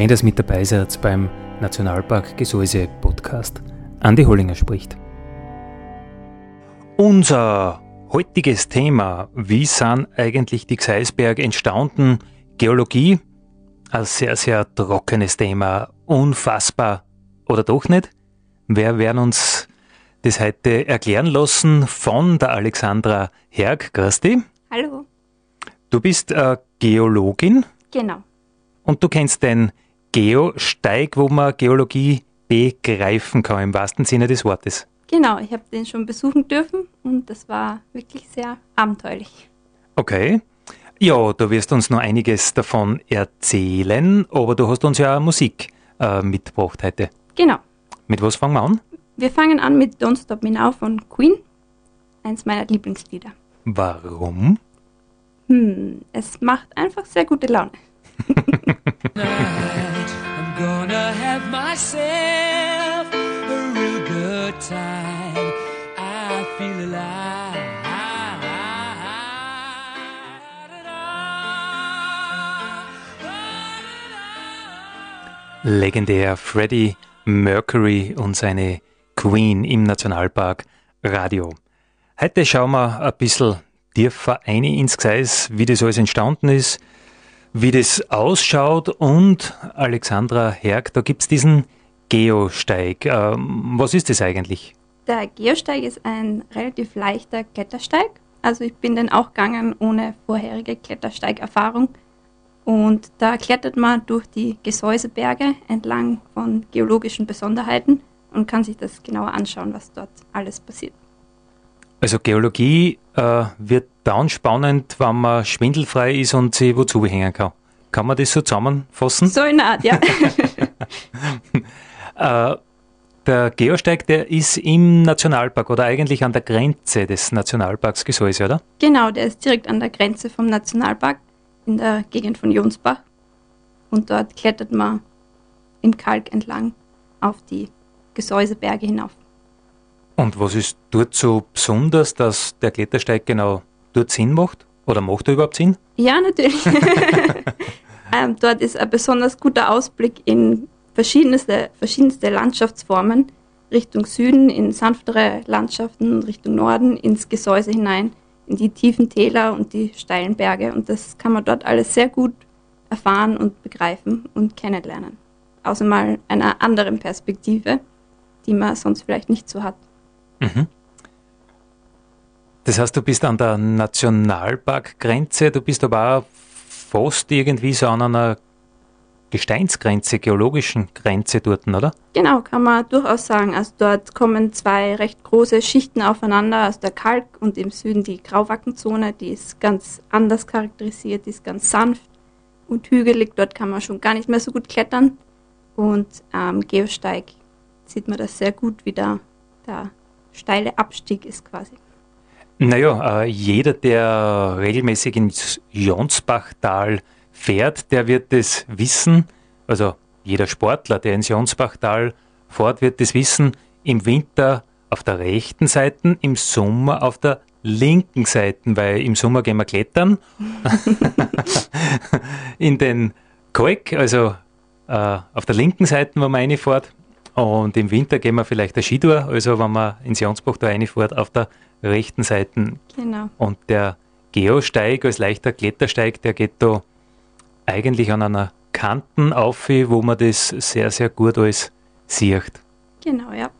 Schön, dass mit dabei seid beim Nationalpark Gesäuse Podcast. Andi Hollinger spricht. Unser heutiges Thema, wie sind eigentlich die Gseisberge entstanden? Geologie, ein sehr, sehr trockenes Thema, unfassbar oder doch nicht? Wir werden uns das heute erklären lassen von der Alexandra Herg. Grüß dich. Hallo. Du bist äh, Geologin. Genau. Und du kennst den Geosteig, wo man Geologie begreifen kann, im wahrsten Sinne des Wortes. Genau, ich habe den schon besuchen dürfen und das war wirklich sehr abenteuerlich. Okay. Ja, du wirst uns noch einiges davon erzählen, aber du hast uns ja Musik äh, mitgebracht heute. Genau. Mit was fangen wir an? Wir fangen an mit Don't Stop Me Now von Queen, eins meiner Lieblingslieder. Warum? Hm, es macht einfach sehr gute Laune. Legendär Freddie Mercury und seine Queen im Nationalpark Radio. Heute schauen wir ein bisschen tiefer ein ins Gseis, wie das alles entstanden ist, wie das ausschaut und Alexandra Herg, da gibt es diesen Geosteig. Ähm, was ist das eigentlich? Der Geosteig ist ein relativ leichter Klettersteig. Also ich bin den auch gegangen ohne vorherige Klettersteigerfahrung. Und da klettert man durch die Gesäuseberge entlang von geologischen Besonderheiten und kann sich das genauer anschauen, was dort alles passiert. Also Geologie äh, wird dann spannend, wenn man schwindelfrei ist und sich wozu hängen kann. Kann man das so zusammenfassen? So in Art, ja. äh, der Geosteig, der ist im Nationalpark oder eigentlich an der Grenze des Nationalparks Gesäuse, oder? Genau, der ist direkt an der Grenze vom Nationalpark in der Gegend von Jonsbach. Und dort klettert man im Kalk entlang auf die Gesäuseberge hinauf. Und was ist dort so besonders, dass der Klettersteig genau dort Sinn macht? Oder macht er überhaupt Sinn? Ja, natürlich. ähm, dort ist ein besonders guter Ausblick in verschiedenste, verschiedenste Landschaftsformen. Richtung Süden, in sanftere Landschaften, Richtung Norden, ins Gesäuse hinein, in die tiefen Täler und die steilen Berge. Und das kann man dort alles sehr gut erfahren und begreifen und kennenlernen. Außer mal einer anderen Perspektive, die man sonst vielleicht nicht so hat. Mhm. Das heißt, du bist an der Nationalparkgrenze, du bist aber auch fast irgendwie so an einer Gesteinsgrenze, geologischen Grenze dort, oder? Genau, kann man durchaus sagen. Also dort kommen zwei recht große Schichten aufeinander, also der Kalk und im Süden die Grauwackenzone, die ist ganz anders charakterisiert, die ist ganz sanft und hügelig. Dort kann man schon gar nicht mehr so gut klettern. Und am Geosteig sieht man das sehr gut, wie da der steile Abstieg ist quasi. Naja, äh, jeder, der regelmäßig ins Jonsbachtal fährt, der wird das wissen. Also jeder Sportler, der ins Jonsbachtal fährt, wird das wissen. Im Winter auf der rechten Seite, im Sommer auf der linken Seite, weil im Sommer gehen wir klettern. In den Kalk, also äh, auf der linken Seite, wo man reinfährt, und im Winter gehen wir vielleicht der Skitour, also wenn man ins Jansbach da reinfährt, auf der rechten Seite. Genau. Und der Geosteig als leichter Klettersteig, der geht da eigentlich an einer Kanten auf, wo man das sehr, sehr gut alles sieht. Genau, ja.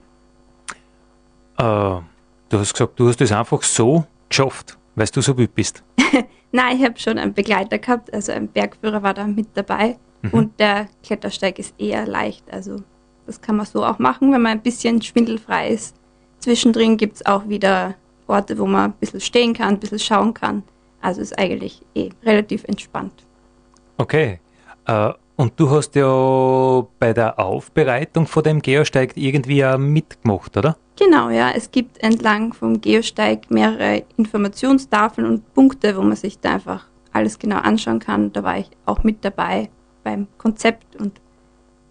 Äh, du hast gesagt, du hast das einfach so geschafft, weil du so wütend bist. Nein, ich habe schon einen Begleiter gehabt, also ein Bergführer war da mit dabei mhm. und der Klettersteig ist eher leicht, also Das kann man so auch machen, wenn man ein bisschen schwindelfrei ist. Zwischendrin gibt es auch wieder Orte, wo man ein bisschen stehen kann, ein bisschen schauen kann. Also ist eigentlich eh relativ entspannt. Okay. Äh, und du hast ja bei der Aufbereitung von dem Geosteig irgendwie auch mitgemacht, oder? Genau, ja. Es gibt entlang vom Geosteig mehrere Informationstafeln und Punkte, wo man sich da einfach alles genau anschauen kann. Da war ich auch mit dabei beim Konzept und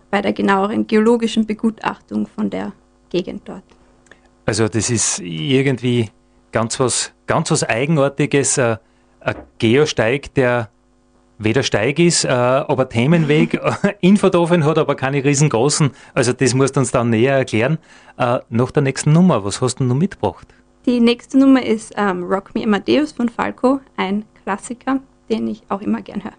bei der genaueren geologischen Begutachtung von der Gegend dort. Also das ist irgendwie ganz was, ganz was Eigenartiges, äh, ein Geosteig, der weder Steig ist, äh, aber Themenweg, Infotafeln hat, aber keine riesengroßen. Also das musst du uns dann näher erklären. Äh, nach der nächsten Nummer, was hast du noch mitgebracht? Die nächste Nummer ist ähm, Rock Me Amadeus von Falco, ein Klassiker, den ich auch immer gern höre.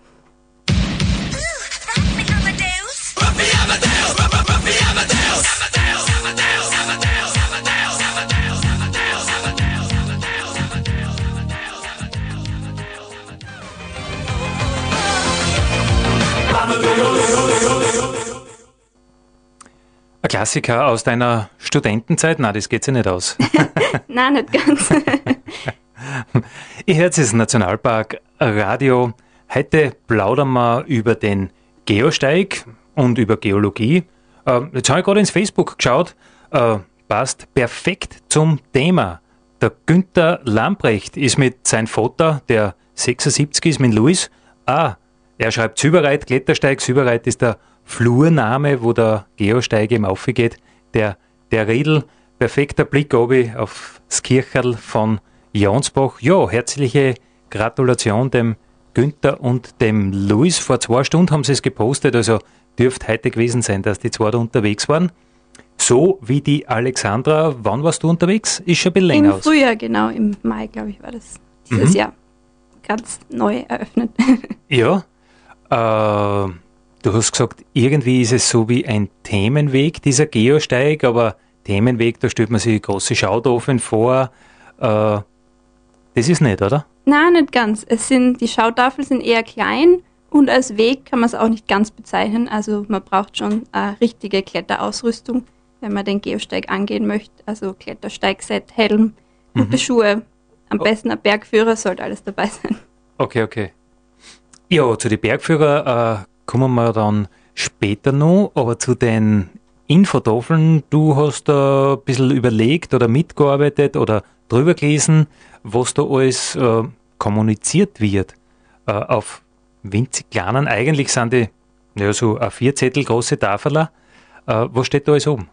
Ein Klassiker aus deiner Studentenzeit? Nein, das geht sich nicht aus. Nein, nicht ganz. Ihr hört es Nationalpark Radio. Heute plaudern wir über den Geosteig und über Geologie. Äh, jetzt habe ich gerade ins Facebook geschaut. Äh, passt perfekt zum Thema. Der Günther Lamprecht ist mit seinem Vater, der 76 ist, mit Luis. Ah, er schreibt Süberreit, Klettersteig. Süberreit ist der Flurname, wo der Geosteig eben aufgeht. Der, der Riedel, perfekter Blick obi auf das Kircherl von Jonsbach. Ja, herzliche Gratulation dem Günther und dem Luis. Vor zwei Stunden haben sie es gepostet, also dürfte heute gewesen sein, dass die zwei da unterwegs waren. So wie die Alexandra. Wann warst du unterwegs? Ist schon ein bisschen länger Im aus. Im Frühjahr, genau. Im Mai, glaube ich, war das dieses mhm. Jahr. Ganz neu eröffnet. ja. Äh, Du hast gesagt, irgendwie ist es so wie ein Themenweg, dieser Geosteig, aber Themenweg, da stellt man sich große Schautafeln vor. Äh, das ist nicht, oder? Nein, nicht ganz. Es sind, die Schautafeln sind eher klein und als Weg kann man es auch nicht ganz bezeichnen. Also man braucht schon eine richtige Kletterausrüstung, wenn man den Geosteig angehen möchte. Also Klettersteigset, Helm, gute mhm. Schuhe. Am oh. besten ein Bergführer sollte alles dabei sein. Okay, okay. Ja, zu den Bergführer äh, kommen wir dann später noch, aber zu den Infotafeln, du hast da ein bisschen überlegt oder mitgearbeitet oder drüber gelesen, was da alles äh, kommuniziert wird. Äh, auf winzig kleinen, eigentlich sind die ja, so ein Vierzettel große Tafeler. Äh, was steht da alles oben?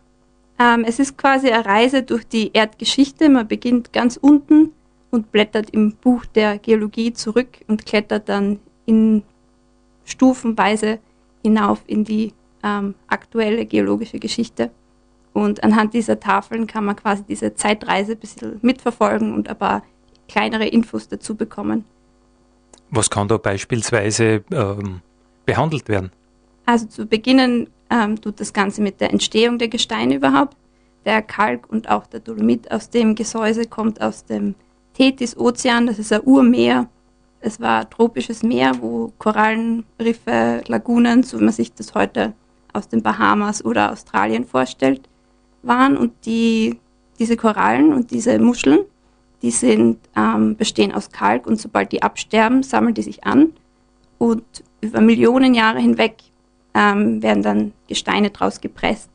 Ähm, es ist quasi eine Reise durch die Erdgeschichte. Man beginnt ganz unten und blättert im Buch der Geologie zurück und klettert dann in stufenweise hinauf in die ähm, aktuelle geologische Geschichte. Und anhand dieser Tafeln kann man quasi diese Zeitreise ein bisschen mitverfolgen und ein paar kleinere Infos dazu bekommen. Was kann da beispielsweise ähm, behandelt werden? Also zu beginnen ähm, tut das Ganze mit der Entstehung der Gesteine überhaupt. Der Kalk und auch der Dolomit aus dem Gesäuse kommt aus dem Tethys-Ozean, das ist ein Urmeer es war tropisches Meer, wo Korallenriffe, Lagunen, so wie man sich das heute aus den Bahamas oder Australien vorstellt, waren. Und die, diese Korallen und diese Muscheln, die sind, ähm, bestehen aus Kalk und sobald die absterben, sammeln die sich an und über Millionen Jahre hinweg ähm, werden dann Gesteine draus gepresst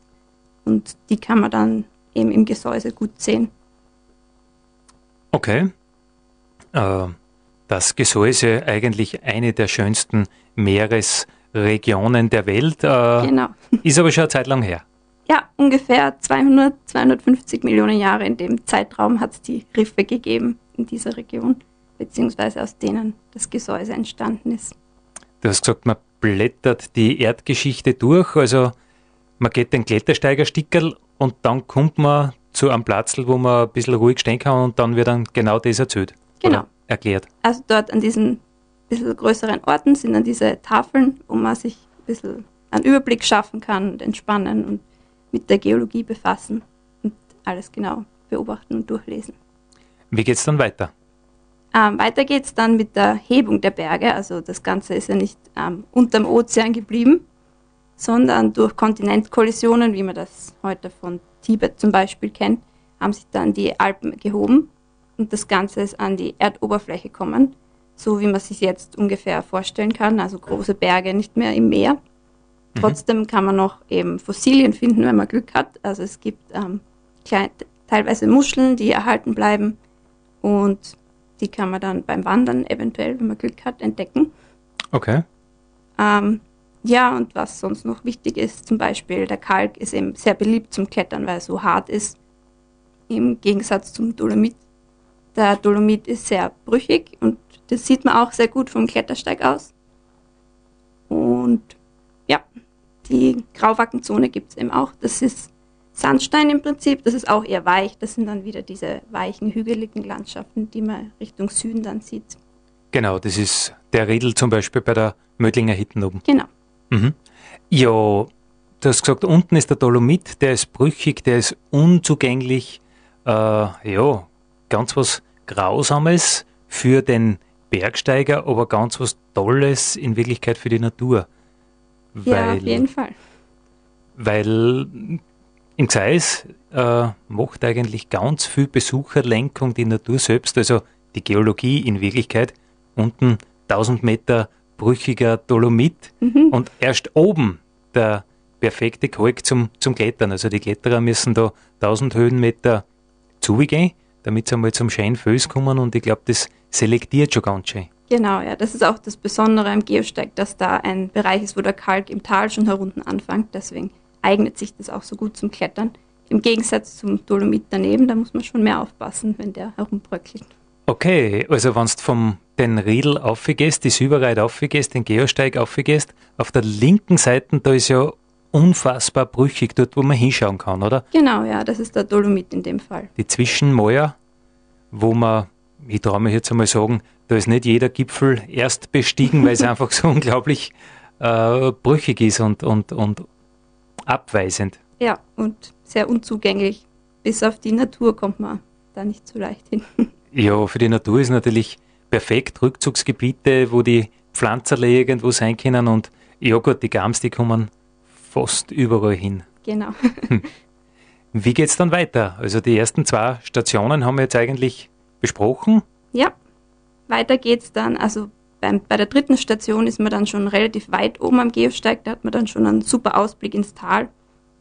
und die kann man dann eben im Gesäuse gut sehen. Okay. Äh, das Gesäuse eigentlich eine der schönsten Meeresregionen der Welt. Äh, genau. Ist aber schon eine Zeit lang her. Ja, ungefähr 200, 250 Millionen Jahre in dem Zeitraum hat es die Riffe gegeben in dieser Region, beziehungsweise aus denen das Gesäuse entstanden ist. Du hast gesagt, man blättert die Erdgeschichte durch, also man geht den Klettersteigerstickerl und dann kommt man zu einem Platz, wo man ein bisschen ruhig stehen kann und dann wird dann genau das erzählt. Genau. Oder? Erklärt? Also dort an diesen bisschen größeren Orten sind dann diese Tafeln, wo man sich ein bisschen einen Überblick schaffen kann und entspannen und mit der Geologie befassen und alles genau beobachten und durchlesen. Wie geht es dann weiter? Ähm, weiter geht es dann mit der Hebung der Berge. Also das Ganze ist ja nicht ähm, unterm Ozean geblieben, sondern durch Kontinentkollisionen, wie man das heute von Tibet zum Beispiel kennt, haben sich dann die Alpen gehoben und das Ganze ist an die Erdoberfläche gekommen, so wie man sich jetzt ungefähr vorstellen kann, also große Berge nicht mehr im Meer. Mhm. Trotzdem kann man noch eben Fossilien finden, wenn man Glück hat. Also es gibt ähm, klein, teilweise Muscheln, die erhalten bleiben und die kann man dann beim Wandern eventuell, wenn man Glück hat, entdecken. Okay. Ähm, ja, und was sonst noch wichtig ist, zum Beispiel der Kalk ist eben sehr beliebt zum Klettern, weil er so hart ist, im Gegensatz zum Dolomit. Der Dolomit ist sehr brüchig und das sieht man auch sehr gut vom Klettersteig aus. Und ja, die Grauwackenzone gibt es eben auch. Das ist Sandstein im Prinzip, das ist auch eher weich. Das sind dann wieder diese weichen, hügeligen Landschaften, die man Richtung Süden dann sieht. Genau, das ist der Riedel zum Beispiel bei der Mödlinger Hitten oben. Genau. Mhm. Ja, du hast gesagt, unten ist der Dolomit, der ist brüchig, der ist unzugänglich. Äh, ja, ganz was Grausames für den Bergsteiger, aber ganz was Tolles in Wirklichkeit für die Natur. Weil, ja, auf jeden Fall. Weil in Gseis äh, macht eigentlich ganz viel Besucherlenkung die Natur selbst, also die Geologie in Wirklichkeit. Unten 1000 Meter brüchiger Dolomit mhm. und erst oben der perfekte Kalk zum, zum Klettern. Also die Kletterer müssen da 1000 Höhenmeter zugehen, damit sie einmal zum schönen Fels kommen und ich glaube, das selektiert schon ganz schön. Genau, ja, das ist auch das Besondere am Geosteig, dass da ein Bereich ist, wo der Kalk im Tal schon herunten anfängt. Deswegen eignet sich das auch so gut zum Klettern. Im Gegensatz zum Dolomit daneben, da muss man schon mehr aufpassen, wenn der herumbröckelt. Okay, also wenn du vom den Riedel aufgehst, die Süberreit aufgehst, den Geosteig aufgehst, auf der linken Seite, da ist ja unfassbar brüchig, dort wo man hinschauen kann, oder? Genau, ja, das ist der Dolomit in dem Fall. Die Zwischenmäuer, wo man, ich traue mich jetzt einmal sagen, da ist nicht jeder Gipfel erst bestiegen, weil es einfach so unglaublich äh, brüchig ist und, und, und abweisend. Ja, und sehr unzugänglich. Bis auf die Natur kommt man da nicht so leicht hin. Ja, für die Natur ist natürlich perfekt Rückzugsgebiete, wo die Pflanzerle irgendwo sein können und ja gut, die Gams, die kommen fast überall hin. Genau. Wie geht es dann weiter? Also die ersten zwei Stationen haben wir jetzt eigentlich besprochen. Ja, weiter geht's dann. Also beim, bei der dritten Station ist man dann schon relativ weit oben am Geosteig, da hat man dann schon einen super Ausblick ins Tal.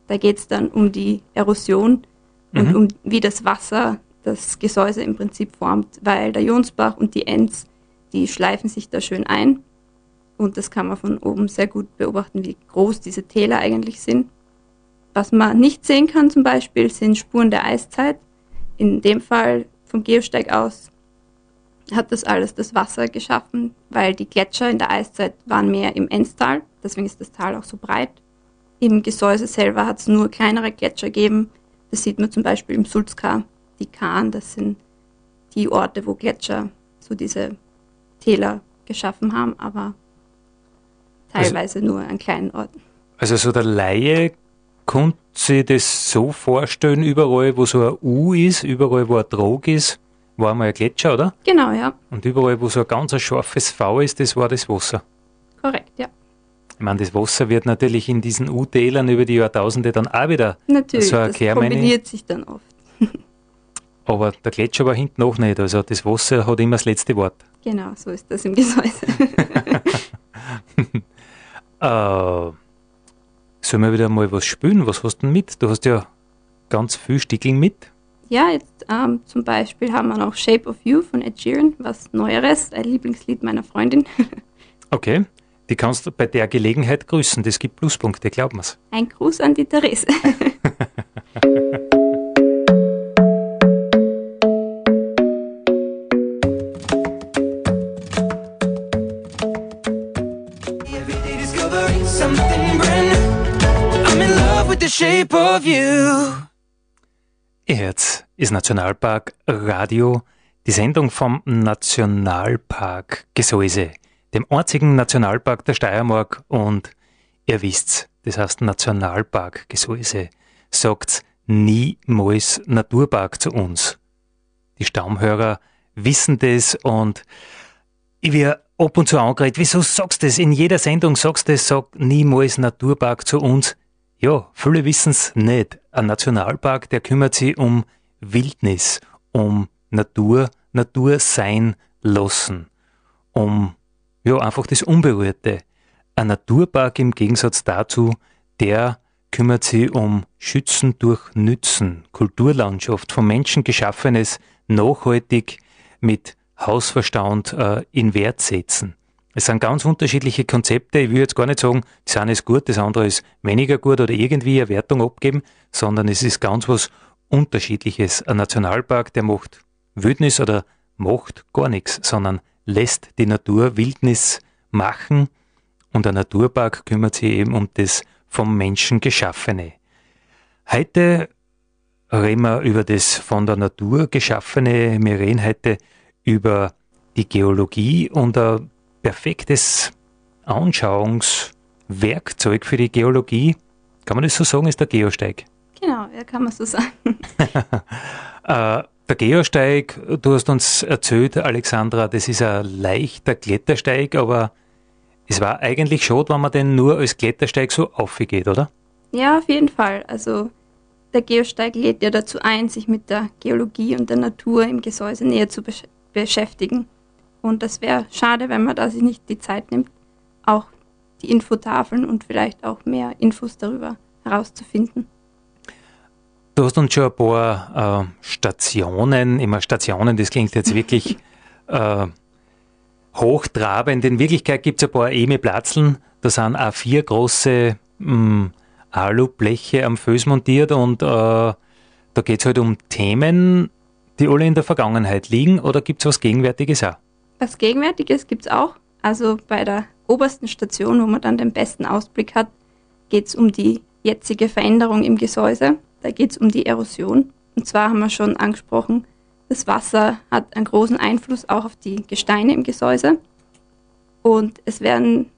Da geht es dann um die Erosion und mhm. um wie das Wasser das Gesäuse im Prinzip formt, weil der Jonsbach und die Enz, die schleifen sich da schön ein. Und das kann man von oben sehr gut beobachten, wie groß diese Täler eigentlich sind. Was man nicht sehen kann zum Beispiel, sind Spuren der Eiszeit. In dem Fall vom Geosteig aus hat das alles das Wasser geschaffen, weil die Gletscher in der Eiszeit waren mehr im Enztal, deswegen ist das Tal auch so breit. Im Gesäuse selber hat es nur kleinere Gletscher gegeben. Das sieht man zum Beispiel im Sulzka die Kahn, das sind die Orte, wo Gletscher so diese Täler geschaffen haben, aber teilweise also, nur an kleinen Orten. Also so der Laie konnte sich das so vorstellen, überall wo so ein U ist, überall wo ein Trog ist, war mal ein Gletscher, oder? Genau, ja. Und überall wo so ein ganz scharfes V ist, das war das Wasser. Korrekt, ja. Ich meine, das Wasser wird natürlich in diesen U-Tälern über die Jahrtausende dann auch wieder natürlich, so ein das kombiniert sich dann oft. Aber der Gletscher war hinten auch nicht. Also das Wasser hat immer das letzte Wort. Genau, so ist das im Gesäuse. äh, sollen wir wieder mal was spülen? Was hast du denn mit? Du hast ja ganz viel Stickeln mit. Ja, jetzt ähm, zum Beispiel haben wir noch Shape of You von Ed Sheeran, was Neueres, ein Lieblingslied meiner Freundin. okay, die kannst du bei der Gelegenheit grüßen, das gibt Pluspunkte, glaub mir's. Ein Gruß an die Therese. shape of you. Jetzt ist Nationalpark Radio, die Sendung vom Nationalpark Gesäuse, dem einzigen Nationalpark der Steiermark und ihr wisst's, das heißt Nationalpark Gesäuse, sagt's niemals Naturpark zu uns. Die Stammhörer wissen das und Ich werde ab und zu angeredet, wieso sagst du das? In jeder Sendung sagst du das, sag niemals Naturpark zu uns. Ja, viele wissen es nicht. Ein Nationalpark, der kümmert sich um Wildnis, um Natur, Natur sein lassen, um ja einfach das Unberührte. Ein Naturpark im Gegensatz dazu, der kümmert sich um Schützen durch Nützen, Kulturlandschaft, vom Menschen geschaffenes, nachhaltig mit Hausverstand äh, in Wert setzen. Es sind ganz unterschiedliche Konzepte. Ich will jetzt gar nicht sagen, das eine ist gut, das andere ist weniger gut oder irgendwie eine Wertung abgeben, sondern es ist ganz was Unterschiedliches. Ein Nationalpark, der macht Wildnis oder macht gar nichts, sondern lässt die Natur Wildnis machen und ein Naturpark kümmert sich eben um das vom Menschen Geschaffene. Heute reden wir über das von der Natur Geschaffene. Wir reden heute über die Geologie und ein perfektes Anschauungswerkzeug für die Geologie. Kann man das so sagen, ist der Geosteig? Genau, ja, kann man so sagen. äh, der Geosteig, du hast uns erzählt, Alexandra, das ist ein leichter Klettersteig, aber es war eigentlich schade, wenn man den nur als Klettersteig so aufgeht, oder? Ja, auf jeden Fall. Also der Geosteig lädt ja dazu ein, sich mit der Geologie und der Natur im Gesäuse näher zu besch beschäftigen. Und das wäre schade, wenn man da sich nicht die Zeit nimmt, auch die Infotafeln und vielleicht auch mehr Infos darüber herauszufinden. Du hast uns schon ein paar äh, Stationen, immer Stationen, das klingt jetzt wirklich äh, hochtrabend. In Wirklichkeit gibt es ein paar Emi-Platzeln, da sind auch vier große mh, hm, Alubleche am Föß montiert und äh, da geht es halt um Themen, die alle in der Vergangenheit liegen oder gibt es was Gegenwärtiges auch? Was Gegenwärtiges gibt es auch. Also bei der obersten Station, wo man dann den besten Ausblick hat, geht es um die jetzige Veränderung im Gesäuse. Da geht es um die Erosion. Und zwar haben wir schon angesprochen, das Wasser hat einen großen Einfluss auch auf die Gesteine im Gesäuse. Und es werden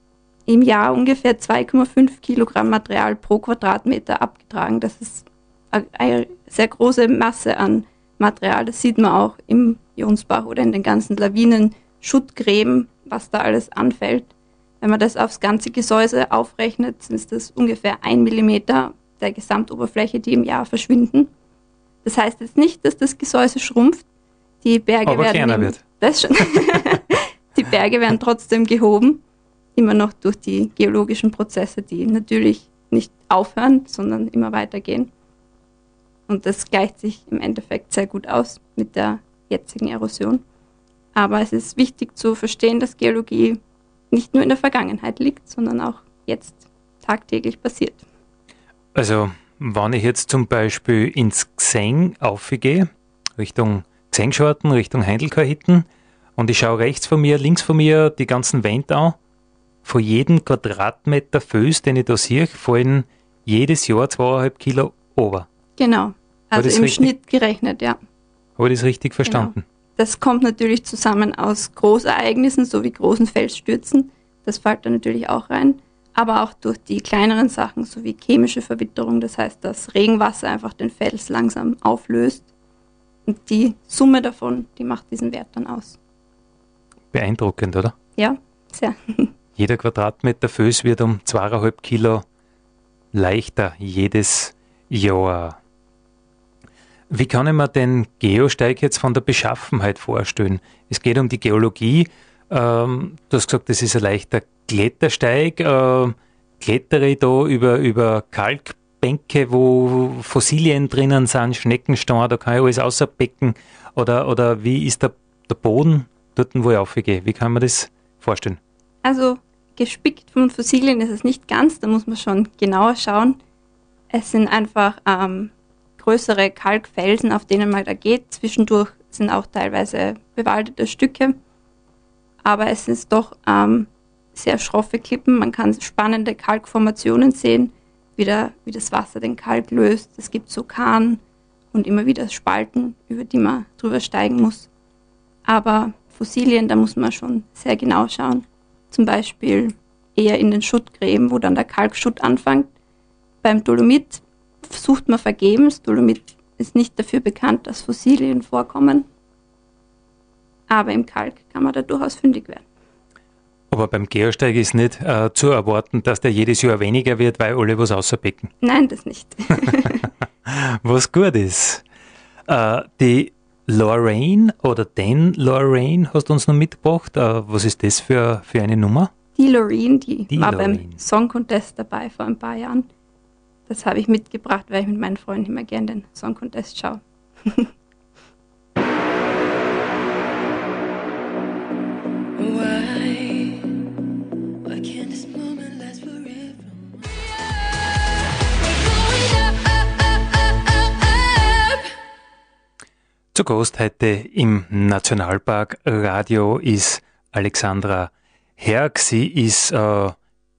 im Jahr ungefähr 2,5 Kilogramm Material pro Quadratmeter abgetragen. Das ist eine sehr große Masse an Material. Das sieht man auch im Jonsbach oder in den ganzen Lawinen, Schuttgräben, was da alles anfällt. Wenn man das aufs ganze Gesäuse aufrechnet, sind das ungefähr ein Millimeter der Gesamtoberfläche, die im Jahr verschwinden. Das heißt jetzt nicht, dass das Gesäuse schrumpft. Die Berge Aber werden kleiner wird. Das schon. die Berge werden trotzdem gehoben, immer noch durch die geologischen Prozesse, die natürlich nicht aufhören, sondern immer weitergehen. Und das gleicht sich im Endeffekt sehr gut aus mit der jetzigen Erosion. Aber es ist wichtig zu verstehen, dass Geologie nicht nur in der Vergangenheit liegt, sondern auch jetzt tagtäglich passiert. Also, wenn ich jetzt zum Beispiel ins Xeng aufgehe, Richtung Xengschorten, Richtung Heindelkahitten, und ich schaue rechts von mir, links von mir die ganzen Wände an, von jedem Quadratmeter Föß, den ich da sehe, fallen jedes Jahr zweieinhalb Kilo over. Genau. Also im richtig? Schnitt gerechnet, ja. Habe ich das richtig verstanden? Das kommt natürlich zusammen aus Großereignissen sowie großen Felsstürzen. Das fällt da natürlich auch rein. Aber auch durch die kleineren Sachen sowie chemische Verwitterung. Das heißt, dass Regenwasser einfach den Fels langsam auflöst. Und die Summe davon, die macht diesen Wert dann aus. Beeindruckend, oder? Ja, sehr. Jeder Quadratmeter Föß wird um zweieinhalb Kilo leichter jedes Jahr. Wie kann ich mir den Geosteig jetzt von der Beschaffenheit vorstellen? Es geht um die Geologie. Ähm, du hast gesagt, das ist ein leichter Klettersteig. Äh, klettere ich da über, über Kalkbänke, wo Fossilien drinnen sind, Schneckenstein, da kann ich alles außerbecken. Oder, oder wie ist der, der Boden dort, wo ich aufgehe? Wie kann man das vorstellen? Also gespickt von Fossilien ist es nicht ganz, da muss man schon genauer schauen. Es sind einfach ähm, größere Kalkfelsen, auf denen man da geht. Zwischendurch sind auch teilweise bewaldete Stücke. Aber es ist doch ähm, sehr schroffe Klippen. Man kann spannende Kalkformationen sehen, wie, der, wie das Wasser den Kalk löst. Es gibt so Kahn und immer wieder Spalten, über die man drüber steigen muss. Aber Fossilien, da muss man schon sehr genau schauen. Zum Beispiel eher in den Schuttgräben, wo dann der Kalkschutt anfängt. Beim Dolomit sucht man vergebens. Dolomit ist nicht dafür bekannt, dass Fossilien vorkommen. Aber im Kalk kann man da durchaus fündig werden. Aber beim Geosteig ist nicht äh, zu erwarten, dass der jedes Jahr weniger wird, weil alle was außerbecken. Nein, das nicht. was gut ist. Äh, die Lorraine oder den Lorraine hast du uns noch mitgebracht. Äh, was ist das für, für eine Nummer? Die Lorraine, die, die war Lorraine. beim Song Contest dabei vor ein paar Jahren. Das habe ich mitgebracht, weil ich mit meinen Freunden immer gerne den Song Contest schaue. Zu Gast heute im Nationalpark Radio ist Alexandra Herg. Sie ist äh,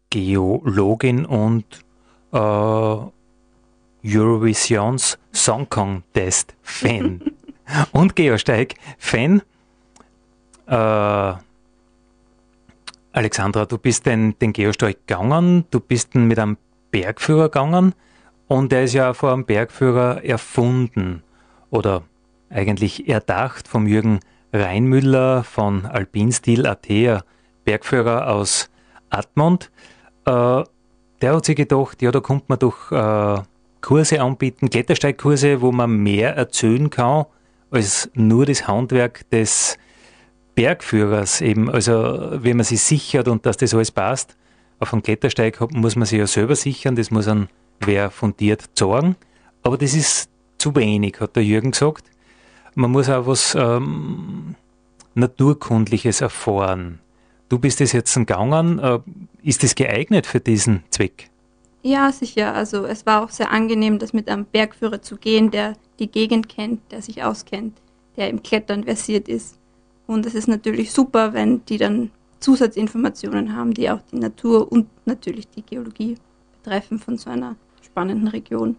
Geologin und äh, Eurovisions Song Contest Fan und Geosteig Fan. Äh, Alexandra, du bist den, den Geosteig gegangen, du bist mit einem Bergführer gegangen und der ist ja vor einem Bergführer erfunden oder eigentlich erdacht vom Jürgen Reinmüller von Alpinstil Atea, Bergführer aus Admont. Äh, der hat sich gedacht, ja, da kommt man doch äh, Kurse anbieten, Klettersteigkurse, wo man mehr erzählen kann als nur das Handwerk des Bergführers eben. Also, wenn man sich sichert und dass das alles passt, auf einem Klettersteig muss man sich ja selber sichern, das muss dann wer fundiert sagen. Aber das ist zu wenig, hat der Jürgen gesagt man muss auch was ähm, Naturkundliches erfahren. Du bist es jetzt gegangen. Äh, ist es geeignet für diesen Zweck? Ja, sicher. Also es war auch sehr angenehm, das mit einem Bergführer zu gehen, der die Gegend kennt, der sich auskennt, der im Klettern versiert ist. Und es ist natürlich super, wenn die dann Zusatzinformationen haben, die auch die Natur und natürlich die Geologie betreffen von so einer spannenden Region.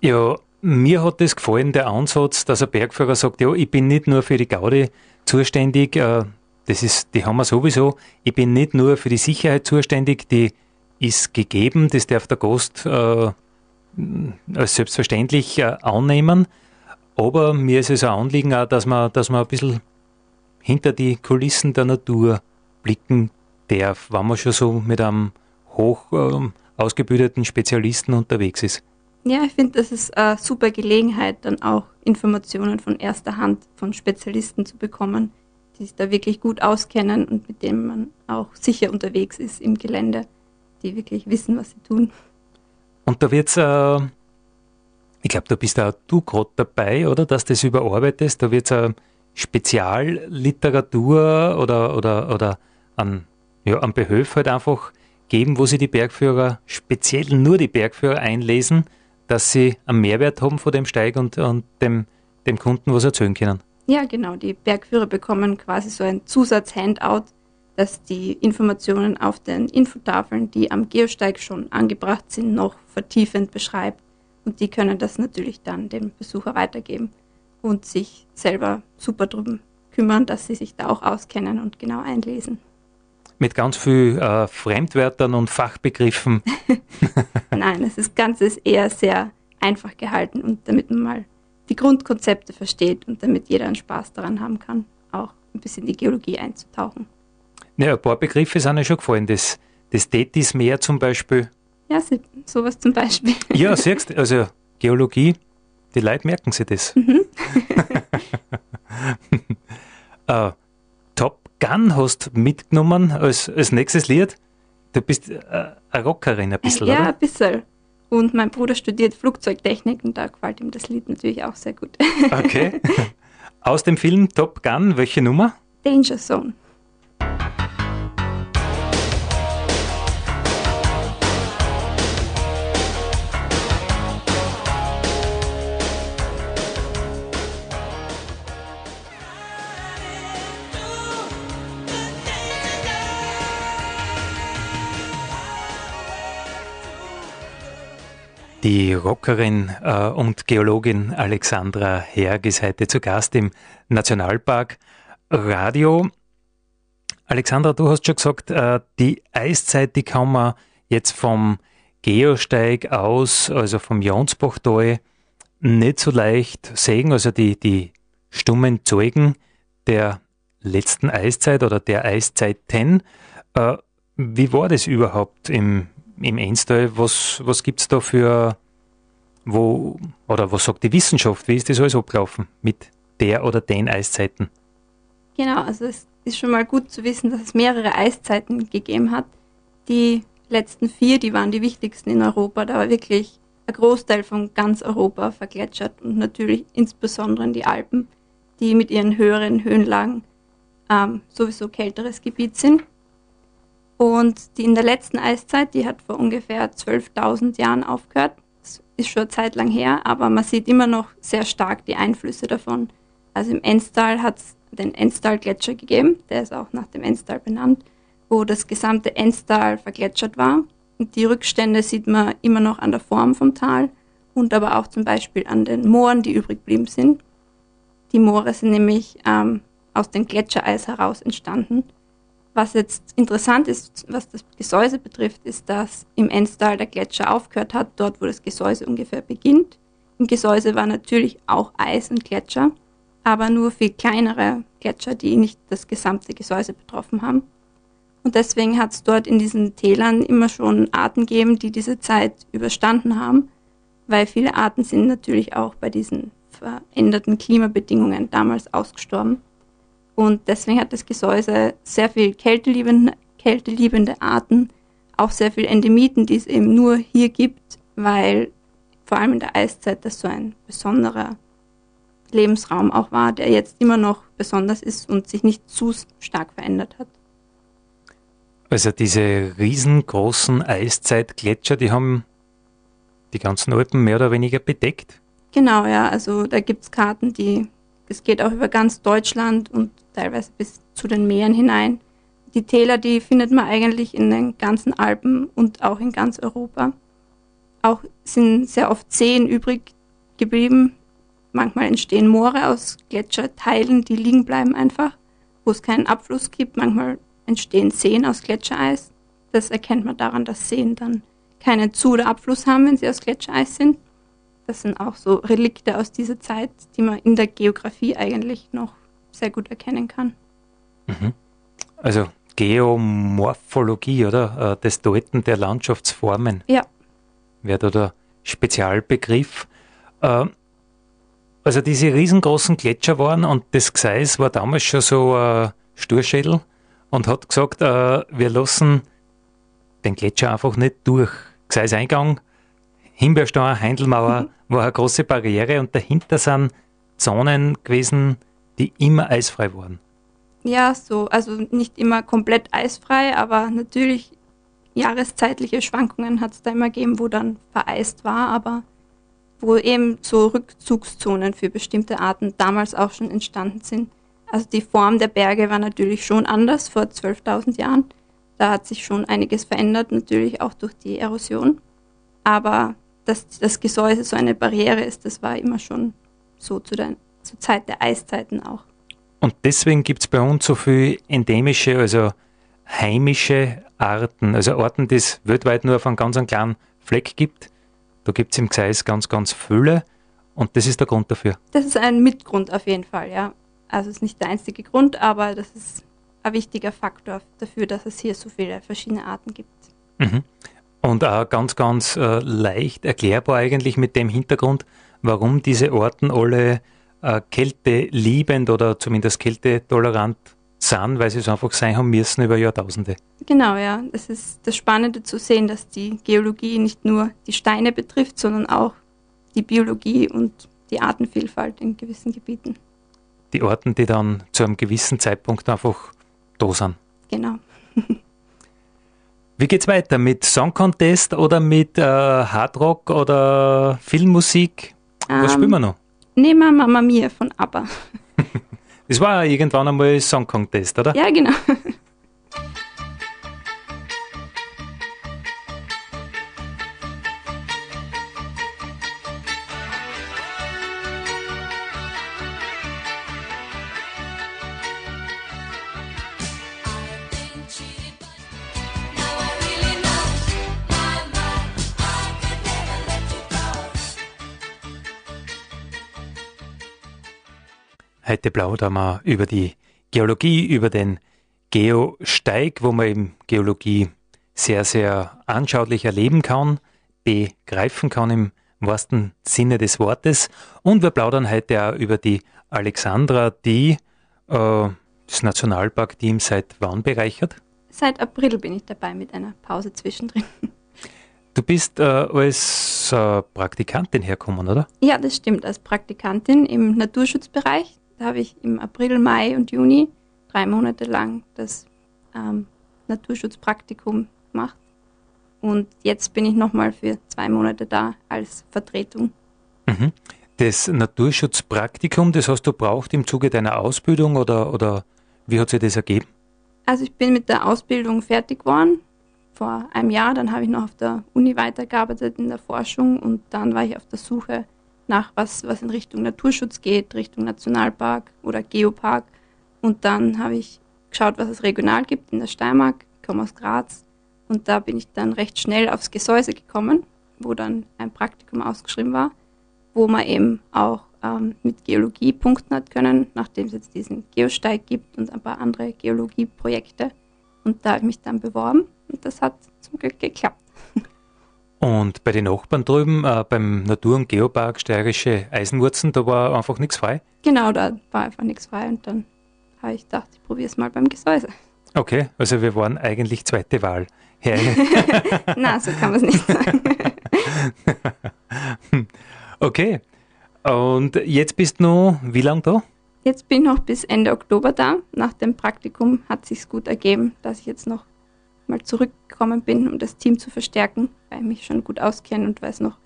Ja, mir hat das gefallen, der Ansatz, dass ein Bergführer sagt, ja, ich bin nicht nur für die Gaudi zuständig, äh, das ist, die haben wir sowieso, ich bin nicht nur für die Sicherheit zuständig, die ist gegeben, das darf der Gast äh, als selbstverständlich äh, annehmen, aber mir ist es ein Anliegen auch, dass man, dass man ein bisschen hinter die Kulissen der Natur blicken darf, wenn man schon so mit einem hoch äh, ausgebildeten Spezialisten unterwegs ist. Ja, ich finde, das ist eine super Gelegenheit, dann auch Informationen von erster Hand von Spezialisten zu bekommen, die sich da wirklich gut auskennen und mit denen man auch sicher unterwegs ist im Gelände, die wirklich wissen, was sie tun. Und da wird's, äh, ich glaube, da bist auch du gerade dabei, oder, dass das überarbeitest. Da wird es eine Spezialliteratur oder, oder, oder an, ja, an Behöf halt einfach geben, wo sie die Bergführer, speziell nur die Bergführer einlesen dass sie einen Mehrwert haben von dem Steig und, und dem, dem Kunden was erzählen können. Ja, genau. Die Bergführer bekommen quasi so ein Zusatz-Handout, das die Informationen auf den Infotafeln, die am Geosteig schon angebracht sind, noch vertiefend beschreibt. Und die können das natürlich dann dem Besucher weitergeben und sich selber super drum kümmern, dass sie sich da auch auskennen und genau einlesen mit ganz viel äh, Fremdwörtern und Fachbegriffen. Nein, es ist Ganzes eher sehr einfach gehalten und damit man mal die Grundkonzepte versteht und damit jeder einen Spaß daran haben kann, auch ein bisschen in die Geologie einzutauchen. Ja, ein paar Begriffe sind ja schon gefallen. Das, das Tetismeer zum Beispiel. Ja, sowas zum Beispiel. Ja, siehst du, also Geologie, die Leute merken sich das. Mhm. äh, Gun hast mitgenommen als, als nächstes Lied. Du bist äh, eine Rockerin ein bisschen, ja, oder? Ja, ein bisschen. Und mein Bruder studiert Flugzeugtechnik und da gefällt ihm das Lied natürlich auch sehr gut. Okay. Aus dem Film Top Gun, welche Nummer? Danger Zone. Die Rockerin äh, und Geologin Alexandra Herg ist heute zu Gast im Nationalpark Radio. Alexandra, du hast schon gesagt, äh, die Eiszeit, die kann man jetzt vom Geosteig aus, also vom Jonsbachtal, nicht so leicht sehen. Also die, die stummen Zeugen der letzten Eiszeit oder der Eiszeiten. Äh, wie war das überhaupt im, im Enstal? Was, was gibt es da für, wo, oder was sagt die Wissenschaft? Wie ist das alles abgelaufen mit der oder den Eiszeiten? Genau, also es ist schon mal gut zu wissen, dass es mehrere Eiszeiten gegeben hat. Die letzten vier, die waren die wichtigsten in Europa. Da war wirklich ein Großteil von ganz Europa vergletschert und natürlich insbesondere in die Alpen, die mit ihren höheren Höhenlagen ähm, sowieso kälteres Gebiet sind. Und die in der letzten Eiszeit, die hat vor ungefähr 12.000 Jahren aufgehört. Das ist schon eine Zeit lang her, aber man sieht immer noch sehr stark die Einflüsse davon. Also im Enstal hat es den Enstal-Gletscher gegeben, der ist auch nach dem Enstal benannt, wo das gesamte Enstal vergletschert war. Und die Rückstände sieht man immer noch an der Form vom Tal und aber auch zum Beispiel an den Mooren, die übrig geblieben sind. Die Moore sind nämlich ähm, aus dem Gletschereis heraus entstanden was jetzt interessant ist, was das Gesäuse betrifft, ist, dass im Enstal der Gletscher aufgehört hat, dort wo das Gesäuse ungefähr beginnt. Im Gesäuse war natürlich auch Eis und Gletscher, aber nur viel kleinere Gletscher, die nicht das gesamte Gesäuse betroffen haben. Und deswegen hat es dort in diesen Tälern immer schon Arten gegeben, die diese Zeit überstanden haben, weil viele Arten sind natürlich auch bei diesen veränderten Klimabedingungen damals ausgestorben. Und deswegen hat das Gesäuse sehr viel kälteliebende, kälteliebende Arten, auch sehr viel Endemiten, die es eben nur hier gibt, weil vor allem in der Eiszeit das so ein besonderer Lebensraum auch war, der jetzt immer noch besonders ist und sich nicht zu stark verändert hat. Also diese riesengroßen Eiszeitgletscher, die haben die ganzen Alpen mehr oder weniger bedeckt? Genau, ja. Also da gibt es Karten, die es geht auch über ganz Deutschland und teilweise bis zu den Meeren hinein. Die Täler, die findet man eigentlich in den ganzen Alpen und auch in ganz Europa. Auch sind sehr oft Seen übrig geblieben. Manchmal entstehen Moore aus Gletscherteilen, die liegen bleiben einfach, wo es keinen Abfluss gibt. Manchmal entstehen Seen aus Gletschereis. Das erkennt man daran, dass Seen dann keinen Zu- oder Abfluss haben, wenn sie aus Gletschereis sind. Das sind auch so Relikte aus dieser Zeit, die man in der Geografie eigentlich noch sehr gut erkennen kann. Mhm. Also Geomorphologie, oder? Äh, das Deuten der Landschaftsformen. Ja. Wäre da der Spezialbegriff. Äh, also diese riesengroßen Gletscher waren und das Gseis war damals schon so ein Sturschädel und hat gesagt, äh, wir lassen den Gletscher einfach nicht durch. Gseiseingang, Himbeerstein, Heindelmauer mhm. war eine große Barriere und dahinter sind Zonen gewesen, die immer eisfrei waren. Ja, so, also nicht immer komplett eisfrei, aber natürlich jahreszeitliche Schwankungen hat es da immer gegeben, wo dann vereist war, aber wo eben so Rückzugszonen für bestimmte Arten damals auch schon entstanden sind. Also die Form der Berge war natürlich schon anders vor 12.000 Jahren. Da hat sich schon einiges verändert, natürlich auch durch die Erosion. Aber dass das Gesäuse so eine Barriere ist, das war immer schon so zu der zur Zeit der Eiszeiten auch. Und deswegen gibt es bei uns so viele endemische, also heimische Arten, also Arten, die es weltweit nur auf einem ganz kleinen Fleck gibt. Da gibt es im Gseis ganz, ganz viele und das ist der Grund dafür. Das ist ein Mitgrund auf jeden Fall, ja. Also es ist nicht der einzige Grund, aber das ist ein wichtiger Faktor dafür, dass es hier so viele verschiedene Arten gibt. Mhm. Und auch ganz, ganz äh, leicht erklärbar eigentlich mit dem Hintergrund, warum diese Orten alle äh, Kälte liebend oder zumindest Kälte tolerant sind, weil sie es einfach sein haben müssen über Jahrtausende. Genau, ja. Es ist das Spannende zu sehen, dass die Geologie nicht nur die Steine betrifft, sondern auch die Biologie und die Artenvielfalt in gewissen Gebieten. Die Orten, die dann zu einem gewissen Zeitpunkt einfach da sind. Genau. Wie geht's weiter? Mit Song Contest oder mit äh, Hardrock oder Filmmusik? Was um, spielen wir noch? Nehmen wir Mama Mia von ABBA. das war irgendwann einmal Song Contest, oder? Ja, genau. Heute plaudern wir über die Geologie, über den Geosteig, wo man eben Geologie sehr, sehr anschaulich erleben kann, begreifen kann im wahrsten Sinne des Wortes. Und wir plaudern heute auch über die Alexandra, die äh, das Nationalpark-Team seit wann bereichert? Seit April bin ich dabei mit einer Pause zwischendrin. Du bist äh, als äh, Praktikantin hergekommen, oder? Ja, das stimmt, als Praktikantin im Naturschutzbereich. Da habe ich im April, Mai und Juni drei Monate lang das ähm, Naturschutzpraktikum gemacht. Und jetzt bin ich nochmal für zwei Monate da als Vertretung. Mhm. Das Naturschutzpraktikum, das hast du braucht im Zuge deiner Ausbildung oder, oder wie hat sich das ergeben? Also ich bin mit der Ausbildung fertig geworden vor einem Jahr. Dann habe ich noch auf der Uni weitergearbeitet in der Forschung und dann war ich auf der Suche nach was, was in Richtung Naturschutz geht, Richtung Nationalpark oder Geopark. Und dann habe ich geschaut, was es regional gibt in der Steiermark. Ich komme aus Graz und da bin ich dann recht schnell aufs Gesäuse gekommen, wo dann ein Praktikum ausgeschrieben war, wo man eben auch ähm, mit Geologie punkten hat können, nachdem es jetzt diesen Geosteig gibt und ein paar andere Geologieprojekte. Und da habe ich mich dann beworben und das hat zum Glück geklappt. Und bei den Nachbarn drüben, äh, beim Natur- und Geopark Steirische Eisenwurzen, da war einfach nichts frei? Genau, da war einfach nichts frei und dann habe ich gedacht, ich probiere es mal beim Gesäuse. Okay, also wir waren eigentlich zweite Wahl. Na, so kann man es nicht sagen. okay, und jetzt bist du noch wie lange da? Jetzt bin ich noch bis Ende Oktober da. Nach dem Praktikum hat sich gut ergeben, dass ich jetzt noch mal zurückgekommen bin, um das Team zu verstärken, weil ich mich schon gut auskenne und weil es noch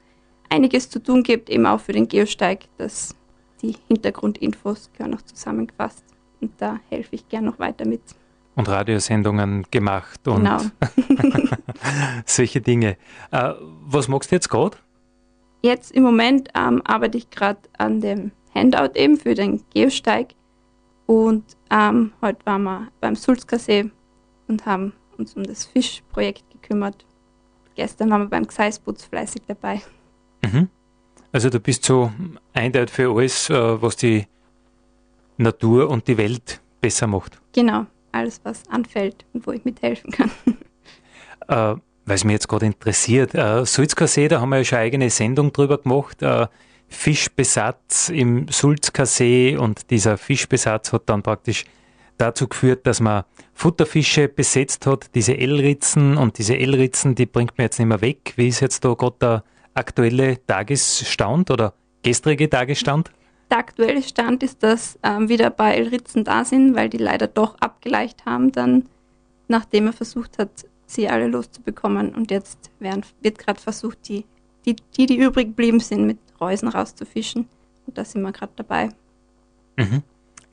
einiges zu tun gibt, eben auch für den Geosteig, dass die Hintergrundinfos gehören noch zusammengefasst und da helfe ich gern noch weiter mit. Und Radiosendungen gemacht und genau. solche Dinge. Äh, was magst du jetzt gerade? Jetzt im Moment ähm, arbeite ich gerade an dem Handout eben für den Geosteig und ähm, heute waren wir beim Sulzker See und haben uns um das Fischprojekt gekümmert. Gestern waren wir beim Gseisputz fleißig dabei. Mhm. Also du bist so eindeutig für alles, äh, was die Natur und die Welt besser macht. Genau, alles was anfällt und wo ich mithelfen kann. Äh, weil es mich jetzt gerade interessiert, äh, Sulzker See, da haben wir ja schon eine eigene Sendung drüber gemacht. Äh, Fischbesatz im Sulzker See und dieser Fischbesatz hat dann praktisch dazu geführt, dass man Futterfische besetzt hat, diese L-Ritzen und diese L-Ritzen, die bringt man jetzt nicht mehr weg. Wie ist jetzt da gerade der aktuelle Tagesstand oder gestrige Tagesstand? Der aktuelle Stand ist, dass ähm, wieder ein paar L-Ritzen da sind, weil die leider doch abgeleicht haben, dann nachdem er versucht hat, sie alle loszubekommen. Und jetzt werden, wird gerade versucht, die, die, die, die übrig geblieben sind, mit Reusen rauszufischen. Und da sind wir gerade dabei. Mhm.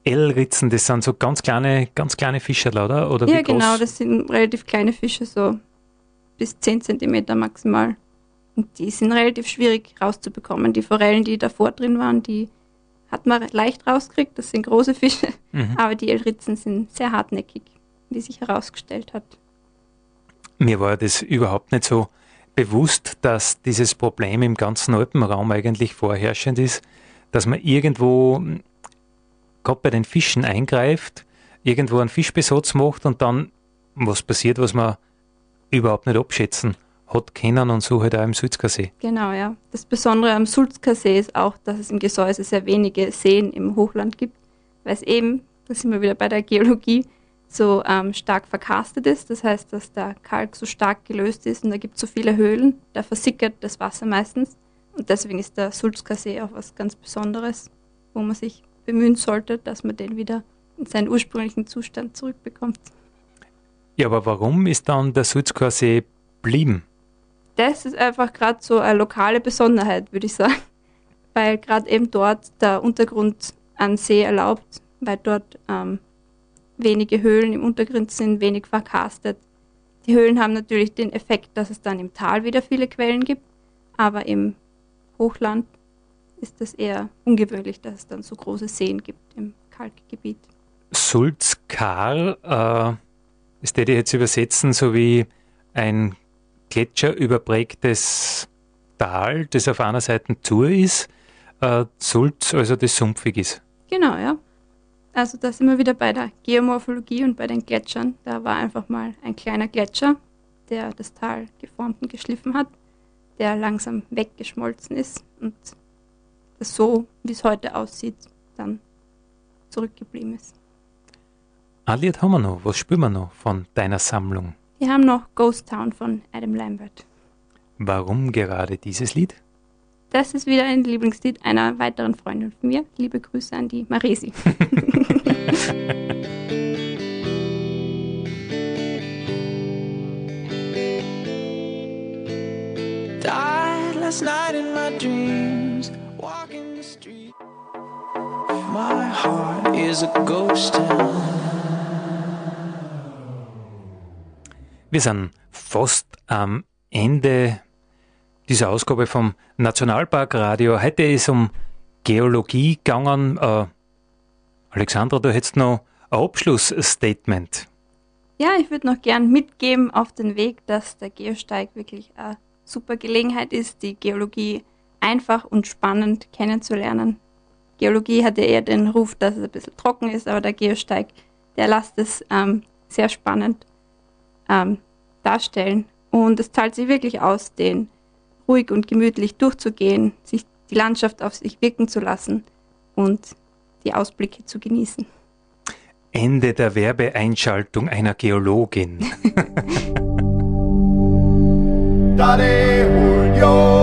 L-Ritzen, das sind so ganz kleine, ganz kleine Fische, oder? oder ja, genau, das sind relativ kleine Fische, so bis 10 cm maximal. Und die sind relativ schwierig rauszubekommen. Die Forellen, die davor drin waren, die hat man leicht rausgekriegt, das sind große Fische. Mhm. Aber die L-Ritzen sind sehr hartnäckig, wie sich herausgestellt hat. Mir war das überhaupt nicht so bewusst, dass dieses Problem im ganzen Alpenraum eigentlich vorherrschend ist, dass man irgendwo gerade bei den Fischen eingreift, irgendwo einen Fischbesatz macht und dann was passiert, was man überhaupt nicht abschätzen hat können und so halt auch im Sulzker See. Genau, ja. Das Besondere am Sulzker See ist auch, dass es im Gesäuse sehr wenige Seen im Hochland gibt, weil es eben, da sind wir wieder bei der Geologie, so ähm, stark verkastet ist. Das heißt, dass der Kalk so stark gelöst ist und da gibt es so viele Höhlen, da versickert das Wasser meistens. Und deswegen ist der Sulzker See auch was ganz Besonderes, wo man sich bemühen sollte, dass man den wieder in seinen ursprünglichen Zustand zurückbekommt. Ja, aber warum ist dann der Sulzker See blieben? Das ist einfach gerade so eine lokale Besonderheit, würde ich sagen. Weil gerade eben dort der Untergrund an See erlaubt, weil dort ähm, wenige Höhlen im Untergrund sind, wenig verkastet. Die Höhlen haben natürlich den Effekt, dass es dann im Tal wieder viele Quellen gibt, aber im Hochland ist es eher ungewöhnlich, dass es dann so große Seen gibt im Kalkgebiet. Sulzkar, äh, das würde ich jetzt übersetzen, so wie ein gletscherüberprägtes Tal, das auf einer Seite zu ist, äh, Sulz, also das sumpfig ist. Genau, ja. Also da sind wir wieder bei der Geomorphologie und bei den Gletschern. Da war einfach mal ein kleiner Gletscher, der das Tal geformt und geschliffen hat, der langsam weggeschmolzen ist und das so, wie es heute aussieht, dann zurückgeblieben ist. Ein haben wir noch. Was spüren wir noch von deiner Sammlung? Wir haben noch Ghost Town von Adam Lambert. Warum gerade dieses Lied? Das ist wieder ein Lieblingslied einer weiteren Freundin von mir. Liebe Grüße an die Maresi. Died last night in My heart is a ghost town. Wir sind fast am Ende dieser Ausgabe vom Nationalpark Radio. Heute ist um Geologie gegangen. Äh, Alexandra, du hättest noch ein Abschlussstatement. Ja, ich würde noch gern mitgeben auf den Weg, dass der Geosteig wirklich eine super Gelegenheit ist, die Geologie einfach und spannend kennenzulernen. Geologie hat ja eher den Ruf, dass es ein bisschen trocken ist, aber der Geosteig, der lässt es ähm, sehr spannend ähm, darstellen. Und es zahlt sich wirklich aus, den ruhig und gemütlich durchzugehen, sich die Landschaft auf sich wirken zu lassen und die Ausblicke zu genießen. Ende der Werbeeinschaltung einer Geologin. Dale Julio. Julio,